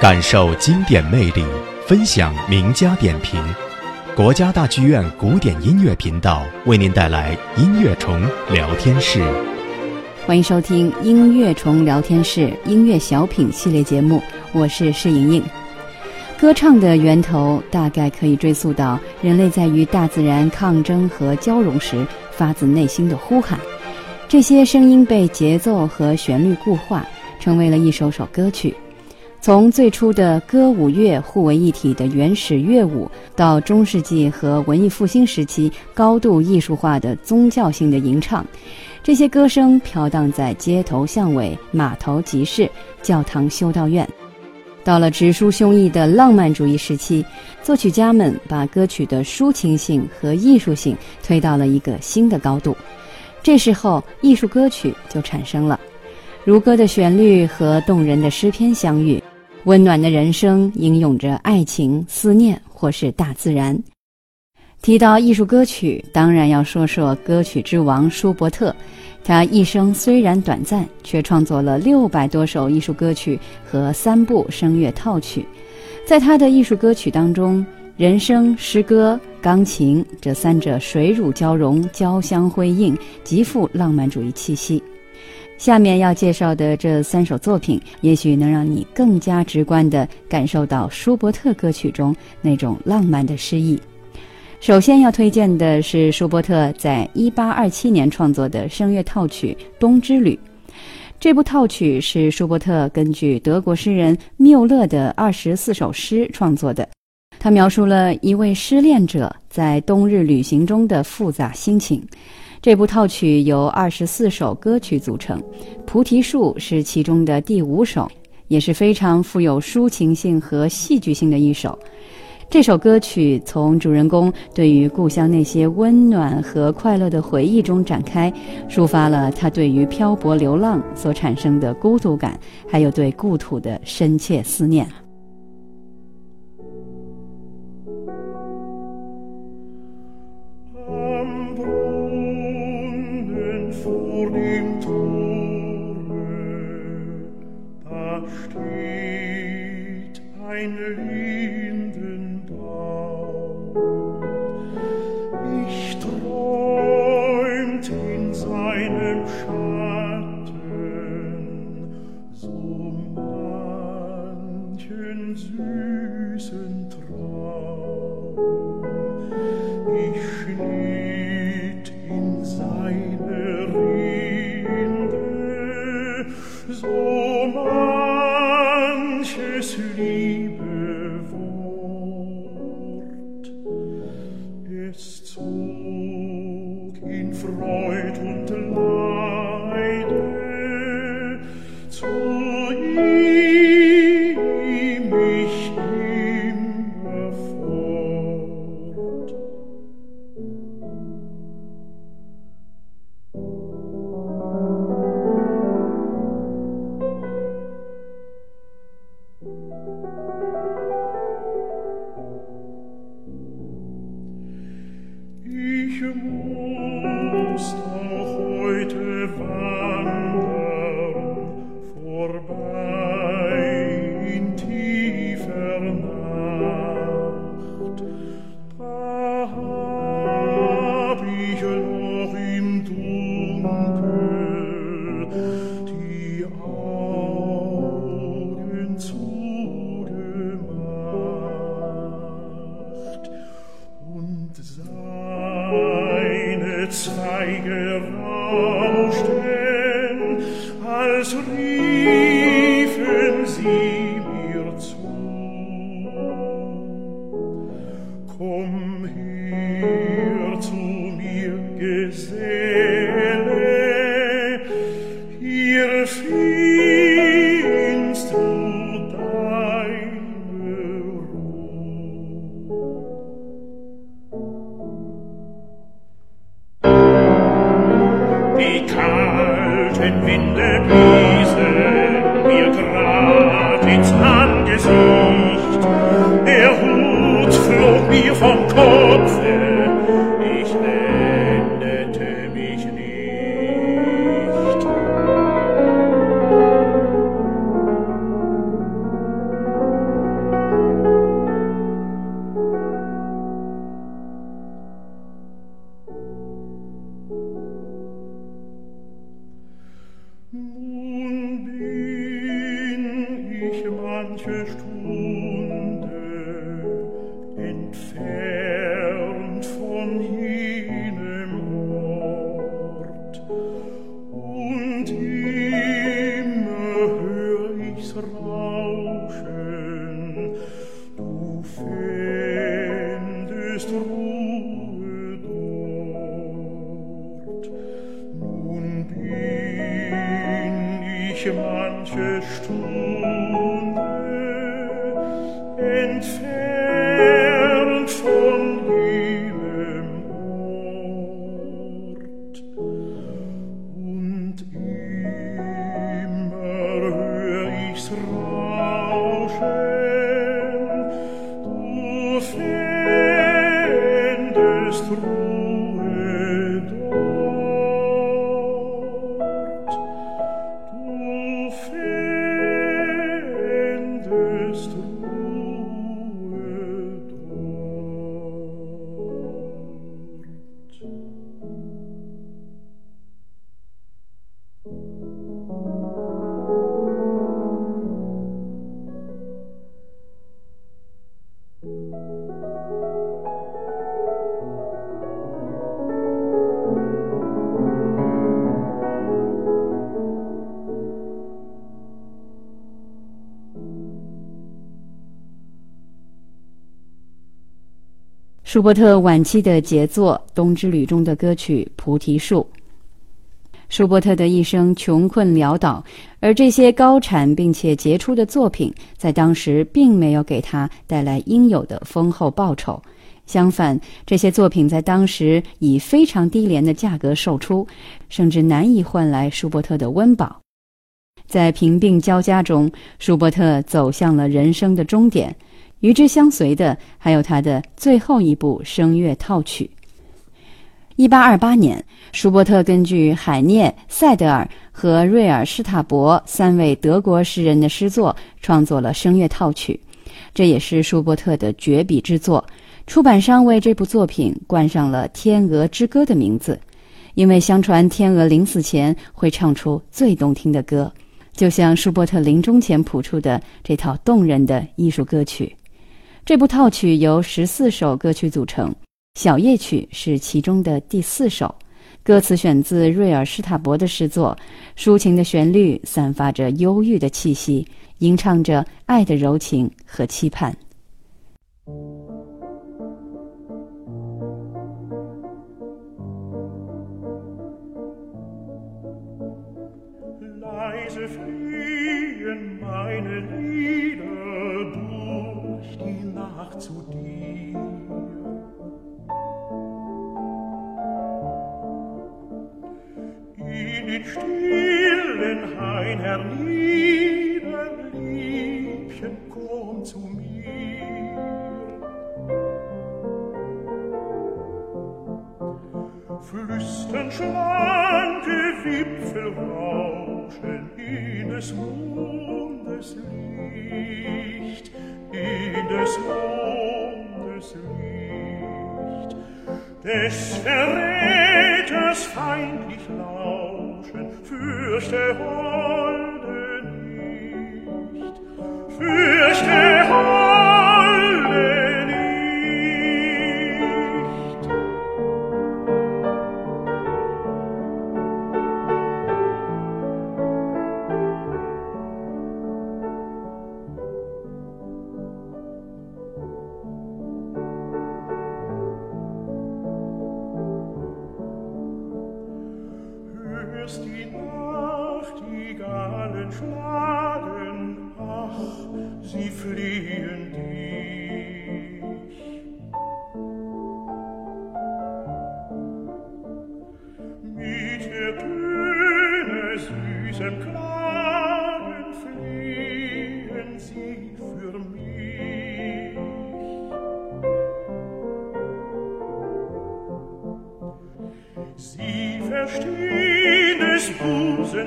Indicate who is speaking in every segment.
Speaker 1: 感受经典魅力，分享名家点评。国家大剧院古典音乐频道为您带来音乐虫聊天室。
Speaker 2: 欢迎收听音乐虫聊天室音乐小品系列节目，我是施莹莹。歌唱的源头大概可以追溯到人类在与大自然抗争和交融时发自内心的呼喊，这些声音被节奏和旋律固化，成为了一首首歌曲。从最初的歌舞乐互为一体的原始乐舞，到中世纪和文艺复兴时期高度艺术化的宗教性的吟唱，这些歌声飘荡在街头巷尾、码头集市、教堂修道院。到了直抒胸臆的浪漫主义时期，作曲家们把歌曲的抒情性和艺术性推到了一个新的高度。这时候，艺术歌曲就产生了，如歌的旋律和动人的诗篇相遇。温暖的人生吟咏着爱情、思念，或是大自然。提到艺术歌曲，当然要说说歌曲之王舒伯特。他一生虽然短暂，却创作了六百多首艺术歌曲和三部声乐套曲。在他的艺术歌曲当中，人声、诗歌、钢琴这三者水乳交融、交相辉映，极富浪漫主义气息。下面要介绍的这三首作品，也许能让你更加直观地感受到舒伯特歌曲中那种浪漫的诗意。首先要推荐的是舒伯特在一八二七年创作的声乐套曲《冬之旅》。这部套曲是舒伯特根据德国诗人缪勒的二十四首诗创作的，他描述了一位失恋者在冬日旅行中的复杂心情。这部套曲由二十四首歌曲组成，《菩提树》是其中的第五首，也是非常富有抒情性和戏剧性的一首。这首歌曲从主人公对于故乡那些温暖和快乐的回忆中展开，抒发了他对于漂泊流浪所产生的孤独感，还有对故土的深切思念。ich muss komm her zu mir gesetzt. and 舒伯特晚期的杰作《冬之旅》中的歌曲《菩提树》。舒伯特的一生穷困潦倒，而这些高产并且杰出的作品，在当时并没有给他带来应有的丰厚报酬。相反，这些作品在当时以非常低廉的价格售出，甚至难以换来舒伯特的温饱。在贫病交加中，舒伯特走向了人生的终点。与之相随的还有他的最后一部声乐套曲。一八二八年，舒伯特根据海涅、塞德尔和瑞尔施塔伯三位德国诗人的诗作，创作了声乐套曲。这也是舒伯特的绝笔之作。出版商为这部作品冠上了《天鹅之歌》的名字，因为相传天鹅临死前会唱出最动听的歌，就像舒伯特临终前谱出的这套动人的艺术歌曲。这部套曲由十四首歌曲组成，小夜曲是其中的第四首。歌词选自瑞尔施塔伯的诗作，抒情的旋律散发着忧郁的气息，吟唱着爱的柔情和期盼。
Speaker 3: Gipfel rauschen in des Mondes Licht, in des Mondes Licht. Des Verräters feindlich lauschen, fürchte Holde nicht, fürchte hörst die Nachtigallen schlagen, ach, sie fliehen dir.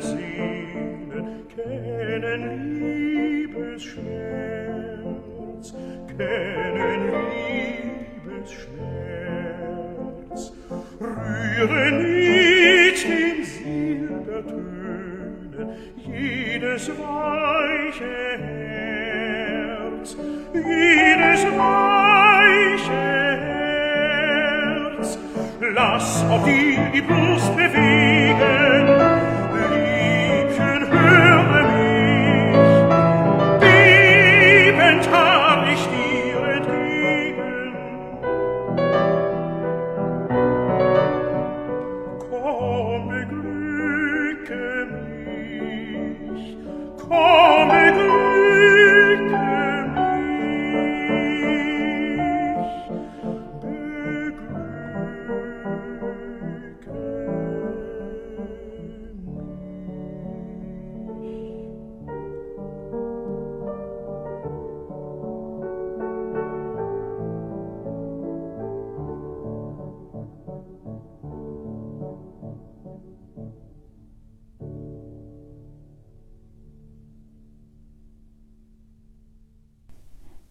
Speaker 3: sinnen kennen liebesschmerz kennen liebesschmerz rühre nicht im silbertönen jedes weiche herz jedes weiche herz. Lass auf dir die brust bewegen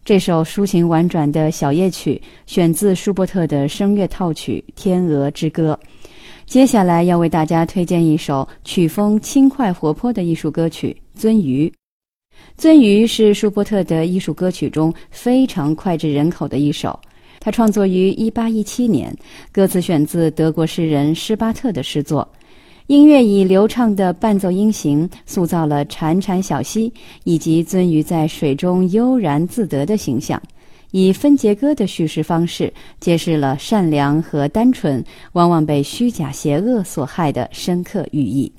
Speaker 2: 这首抒情婉转的小夜曲选自舒伯特的声乐套曲《天鹅之歌》。接下来要为大家推荐一首曲风轻快活泼的艺术歌曲《鳟鱼》。《鳟鱼》是舒伯特的艺术歌曲中非常脍炙人口的一首。它创作于1817年，歌词选自德国诗人施巴特的诗作。音乐以流畅的伴奏音型塑造了潺潺小溪以及鳟鱼在水中悠然自得的形象，以分节歌的叙事方式揭示了善良和单纯往往被虚假邪恶所害的深刻寓意。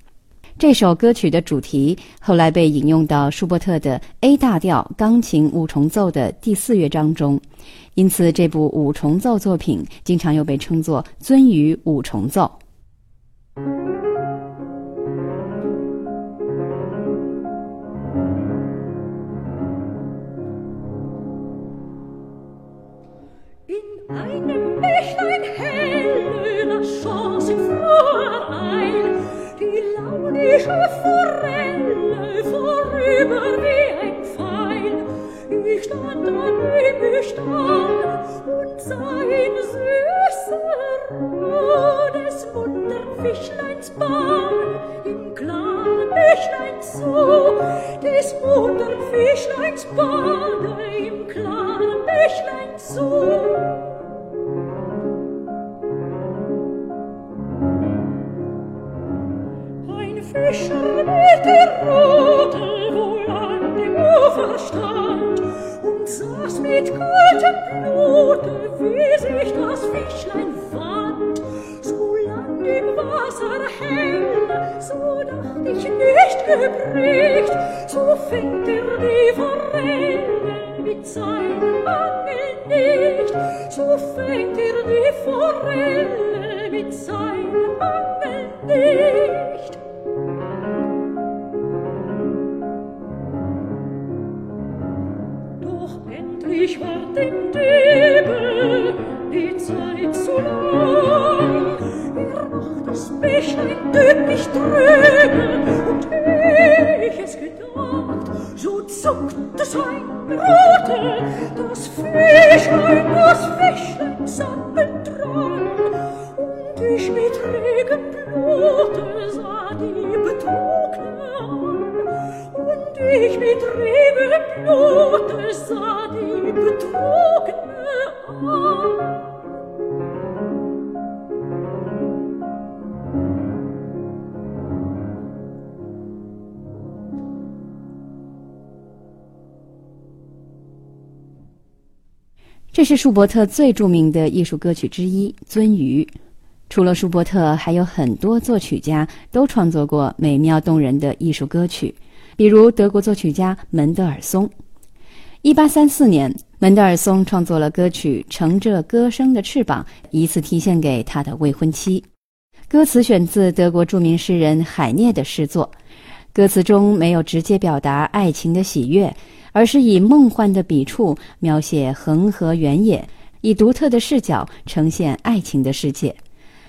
Speaker 2: 这首歌曲的主题后来被引用到舒伯特的 A 大调钢琴五重奏的第四乐章中，因此这部五重奏作品经常又被称作《鳟鱼五重奏》。
Speaker 4: Einem Bächlein helle, schoss im Flurein die launische Forelle vorüber wie ein Pfeil. Ich stand daneben, ich stand und sah in süßer Ruhe des muntern Fischleins Bahn im klaren Bächlein zu, des muntern Fischleins Bahn im klaren Bächlein zu. der Rote wohl an dem Ufer stand und saß mit kaltem Blute, wie sich das Fischlein fand. So lang im Wasser hängt, so dacht ich nicht geprägt, so fängt er die Forelle mit seinem Angel nicht, so fängt er die Forelle mit seinem Angel nicht. Jut zuckt es ein Brote, das Fischlein, das Fischlein, sagt
Speaker 2: 这是舒伯特最著名的艺术歌曲之一《鳟鱼》。除了舒伯特，还有很多作曲家都创作过美妙动人的艺术歌曲，比如德国作曲家门德尔松。一八三四年，门德尔松创作了歌曲《乘着歌声的翅膀》，以此题献给他的未婚妻。歌词选自德国著名诗人海涅的诗作，歌词中没有直接表达爱情的喜悦，而是以梦幻的笔触描写恒河原野，以独特的视角呈现爱情的世界。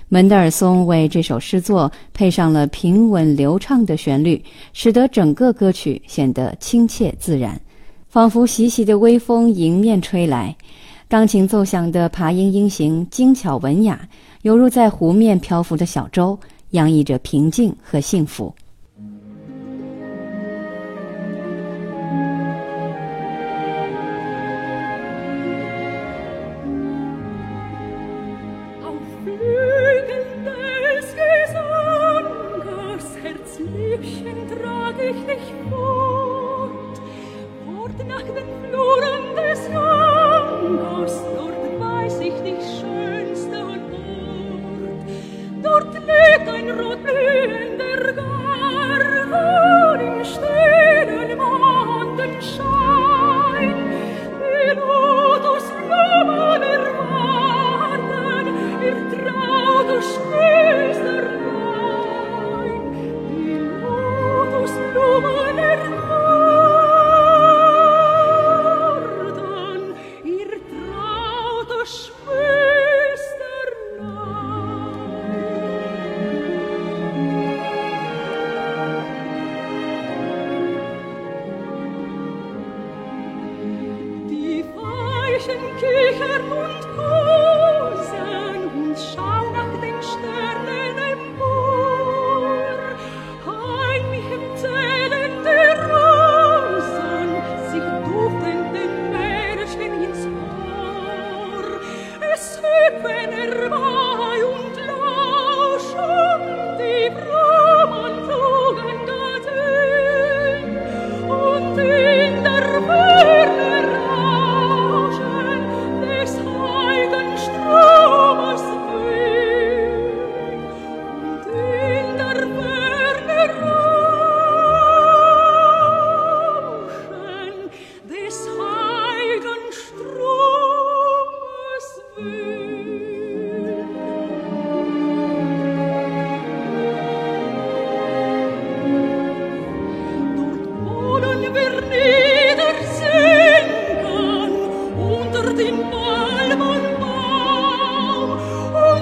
Speaker 2: 门德尔松为这首诗作配上了平稳流畅的旋律，使得整个歌曲显得亲切自然，仿佛习习的微风迎面吹来。钢琴奏响的爬音音型精巧文雅，犹如在湖面漂浮的小舟，洋溢着平静和幸福。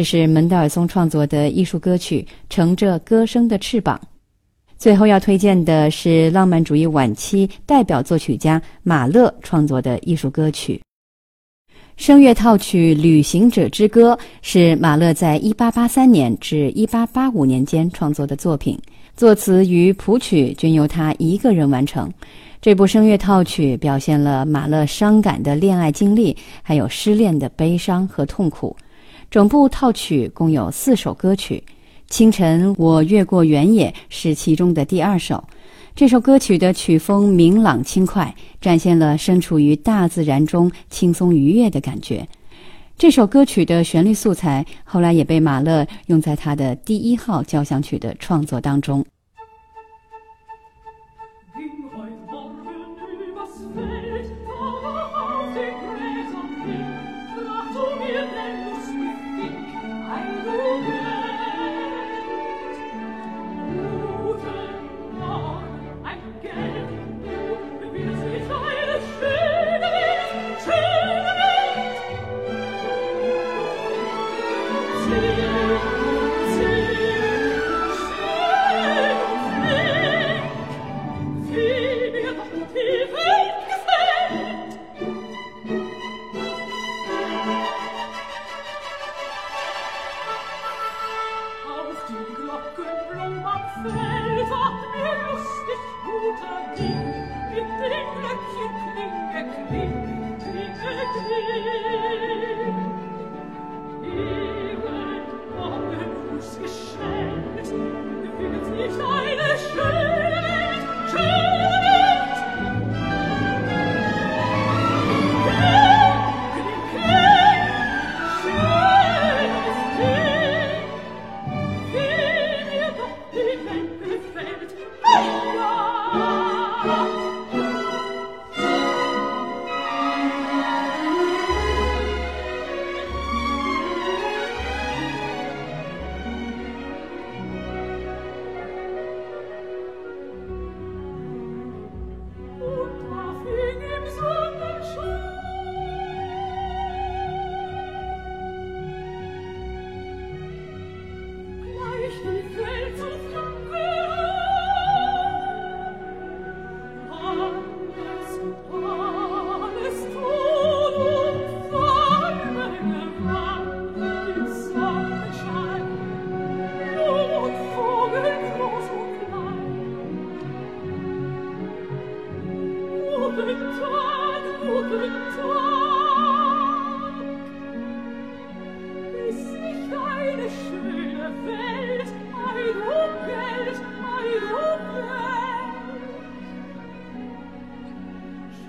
Speaker 4: 这是门德尔松创作的艺术歌曲《乘着歌声的翅膀》。最后要推荐的是浪漫主义晚期代表作曲家马勒创作的艺术歌曲。声乐套曲《旅行者之歌》是马勒在1883年至1885年间创作的作品，作词与谱曲均由他一个人完成。这部声乐套曲表现了马勒伤感的恋爱经历，还有失恋的悲伤和痛苦。整部套曲共有四首歌曲，《清晨我越过原野》是其中的第二首。这首歌曲的曲风明朗轻快，展现了身处于大自然中轻松愉悦的感觉。这首歌曲的旋律素材后来也被马勒用在他的第一号交响曲的创作当中。Ihre Augen uns du wird nicht ein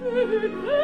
Speaker 4: Schöne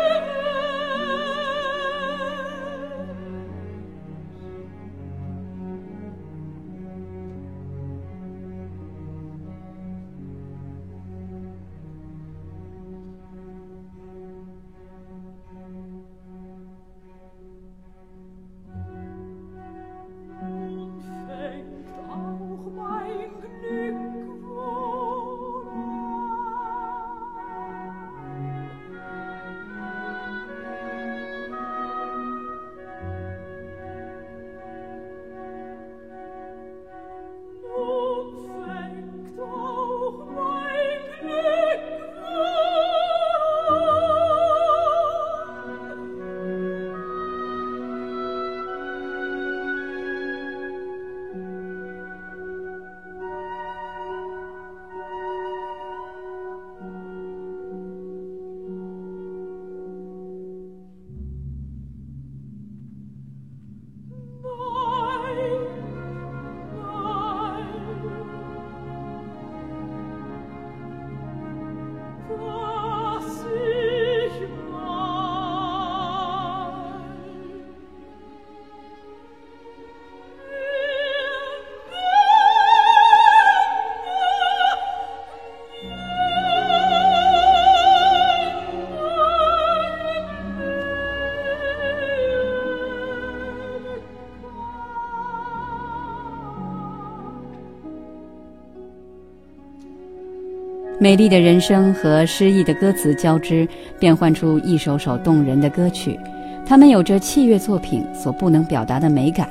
Speaker 4: 美丽的人生和诗意的歌词交织，变换出一首首动人的歌曲。它们有着器乐作品所不能表达的美感。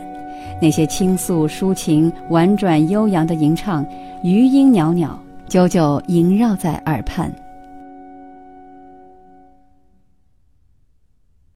Speaker 2: 那些倾诉、抒情、婉转、悠扬的吟唱，余音袅袅，久久萦绕在耳畔。